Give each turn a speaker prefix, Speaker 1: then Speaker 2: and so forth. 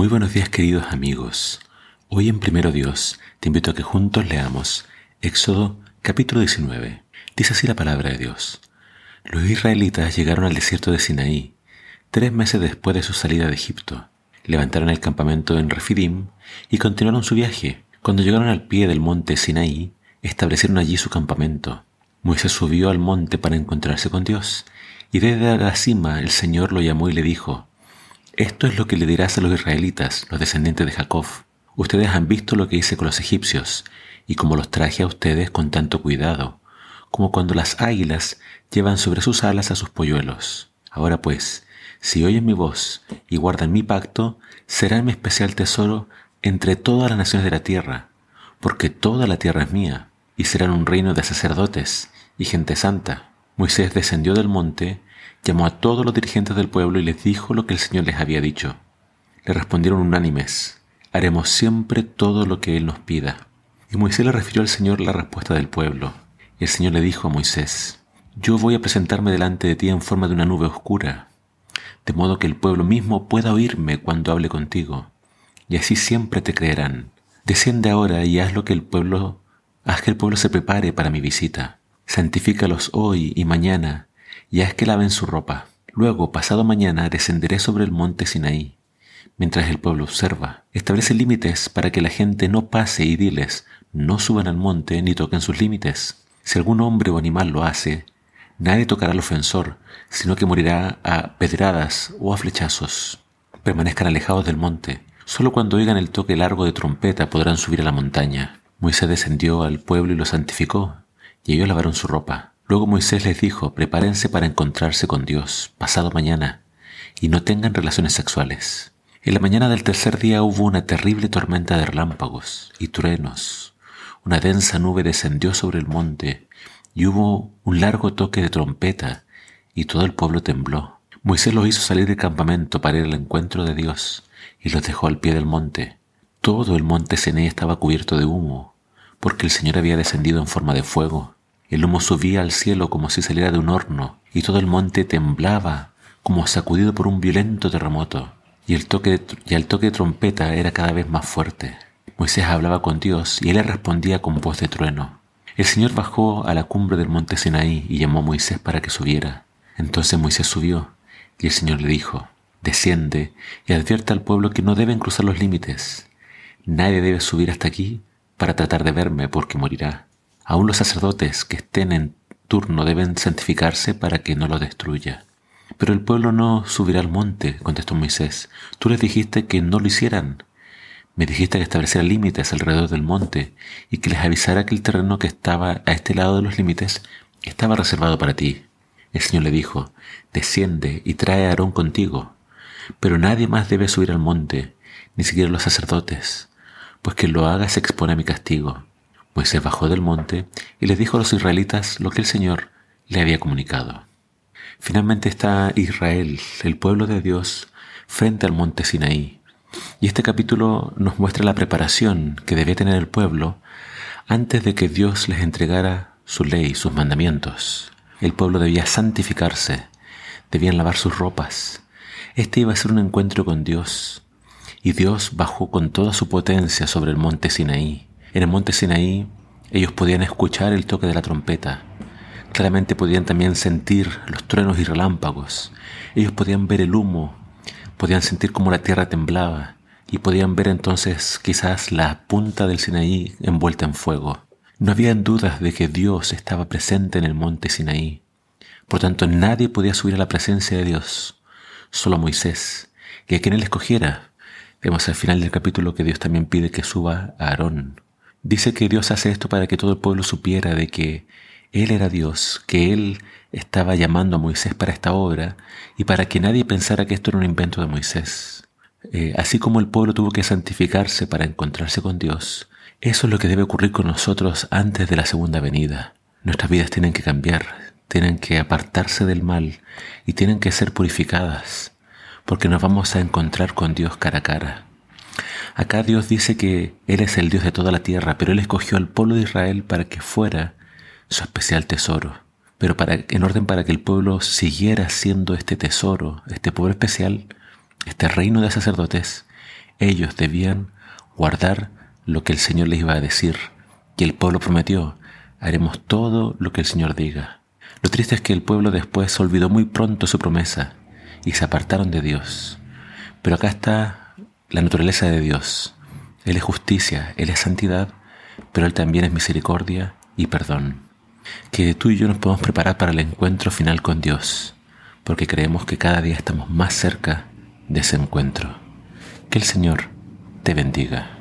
Speaker 1: Muy buenos días queridos amigos. Hoy en Primero Dios te invito a que juntos leamos Éxodo capítulo 19. Dice así la palabra de Dios. Los israelitas llegaron al desierto de Sinaí, tres meses después de su salida de Egipto. Levantaron el campamento en Refidim y continuaron su viaje. Cuando llegaron al pie del monte Sinaí, establecieron allí su campamento. Moisés subió al monte para encontrarse con Dios, y desde la cima el Señor lo llamó y le dijo, Esto es lo que le dirás a los israelitas, los descendientes de Jacob. Ustedes han visto lo que hice con los egipcios, y como los traje a ustedes con tanto cuidado, como cuando las águilas llevan sobre sus alas a sus polluelos. Ahora pues, si oyen mi voz y guardan mi pacto, serán mi especial tesoro entre todas las naciones de la tierra, porque toda la tierra es mía, y serán un reino de sacerdotes y gente santa. Moisés descendió del monte, llamó a todos los dirigentes del pueblo y les dijo lo que el Señor les había dicho. Le respondieron unánimes, haremos siempre todo lo que Él nos pida. Y Moisés le refirió al Señor la respuesta del pueblo. Y el Señor le dijo a Moisés, yo voy a presentarme delante de ti en forma de una nube oscura, de modo que el pueblo mismo pueda oírme cuando hable contigo, y así siempre te creerán. Desciende ahora y haz lo que el pueblo, haz que el pueblo se prepare para mi visita. Santifícalos hoy y mañana, y haz que laven su ropa. Luego, pasado mañana, descenderé sobre el monte Sinaí. Mientras el pueblo observa, establece límites para que la gente no pase y diles, no suban al monte ni toquen sus límites. Si algún hombre o animal lo hace, Nadie tocará al ofensor, sino que morirá a pedradas o a flechazos. Permanezcan alejados del monte. Solo cuando oigan el toque largo de trompeta podrán subir a la montaña. Moisés descendió al pueblo y lo santificó, y ellos lavaron su ropa. Luego Moisés les dijo, prepárense para encontrarse con Dios pasado mañana, y no tengan relaciones sexuales. En la mañana del tercer día hubo una terrible tormenta de relámpagos y truenos. Una densa nube descendió sobre el monte y hubo un largo toque de trompeta, y todo el pueblo tembló. Moisés los hizo salir del campamento para ir al encuentro de Dios, y los dejó al pie del monte. Todo el monte Cené estaba cubierto de humo, porque el Señor había descendido en forma de fuego. El humo subía al cielo como si saliera de un horno, y todo el monte temblaba como sacudido por un violento terremoto, y el toque de, y el toque de trompeta era cada vez más fuerte. Moisés hablaba con Dios, y él le respondía con voz de trueno. El Señor bajó a la cumbre del monte Sinaí y llamó a Moisés para que subiera. Entonces Moisés subió y el Señor le dijo, desciende y advierte al pueblo que no deben cruzar los límites. Nadie debe subir hasta aquí para tratar de verme porque morirá. Aún los sacerdotes que estén en turno deben santificarse para que no lo destruya. Pero el pueblo no subirá al monte, contestó Moisés. Tú les dijiste que no lo hicieran. Me dijiste que estableciera límites alrededor del monte y que les avisara que el terreno que estaba a este lado de los límites estaba reservado para ti. El Señor le dijo, desciende y trae a Aarón contigo, pero nadie más debe subir al monte, ni siquiera los sacerdotes, pues quien lo haga se expone a mi castigo. Moisés bajó del monte y les dijo a los israelitas lo que el Señor le había comunicado. Finalmente está Israel, el pueblo de Dios, frente al monte Sinaí, y este capítulo nos muestra la preparación que debía tener el pueblo antes de que Dios les entregara su ley, sus mandamientos. El pueblo debía santificarse, debían lavar sus ropas. Este iba a ser un encuentro con Dios. Y Dios bajó con toda su potencia sobre el monte Sinaí. En el monte Sinaí ellos podían escuchar el toque de la trompeta. Claramente podían también sentir los truenos y relámpagos. Ellos podían ver el humo podían sentir como la tierra temblaba y podían ver entonces quizás la punta del Sinaí envuelta en fuego. No habían dudas de que Dios estaba presente en el monte Sinaí. Por tanto, nadie podía subir a la presencia de Dios, solo Moisés, y a quien él escogiera. Vemos al final del capítulo que Dios también pide que suba a Aarón. Dice que Dios hace esto para que todo el pueblo supiera de que Él era Dios, que Él estaba llamando a Moisés para esta obra y para que nadie pensara que esto era un invento de Moisés. Eh, así como el pueblo tuvo que santificarse para encontrarse con Dios, eso es lo que debe ocurrir con nosotros antes de la segunda venida. Nuestras vidas tienen que cambiar, tienen que apartarse del mal y tienen que ser purificadas, porque nos vamos a encontrar con Dios cara a cara. Acá Dios dice que Él es el Dios de toda la tierra, pero Él escogió al pueblo de Israel para que fuera su especial tesoro. Pero para, en orden para que el pueblo siguiera siendo este tesoro, este pueblo especial, este reino de sacerdotes, Ellos debían guardar lo que el Señor les iba a decir, y el pueblo prometió, haremos todo lo que el Señor diga. Lo triste es que el pueblo después olvidó muy pronto su promesa y se apartaron de Dios. Pero acá está la naturaleza de Dios. Él es justicia, Él es santidad, pero Él también es misericordia y perdón. Que tú y yo nos podemos preparar para el encuentro final con Dios, porque creemos que cada día estamos más cerca de ese encuentro. Que el Señor te bendiga.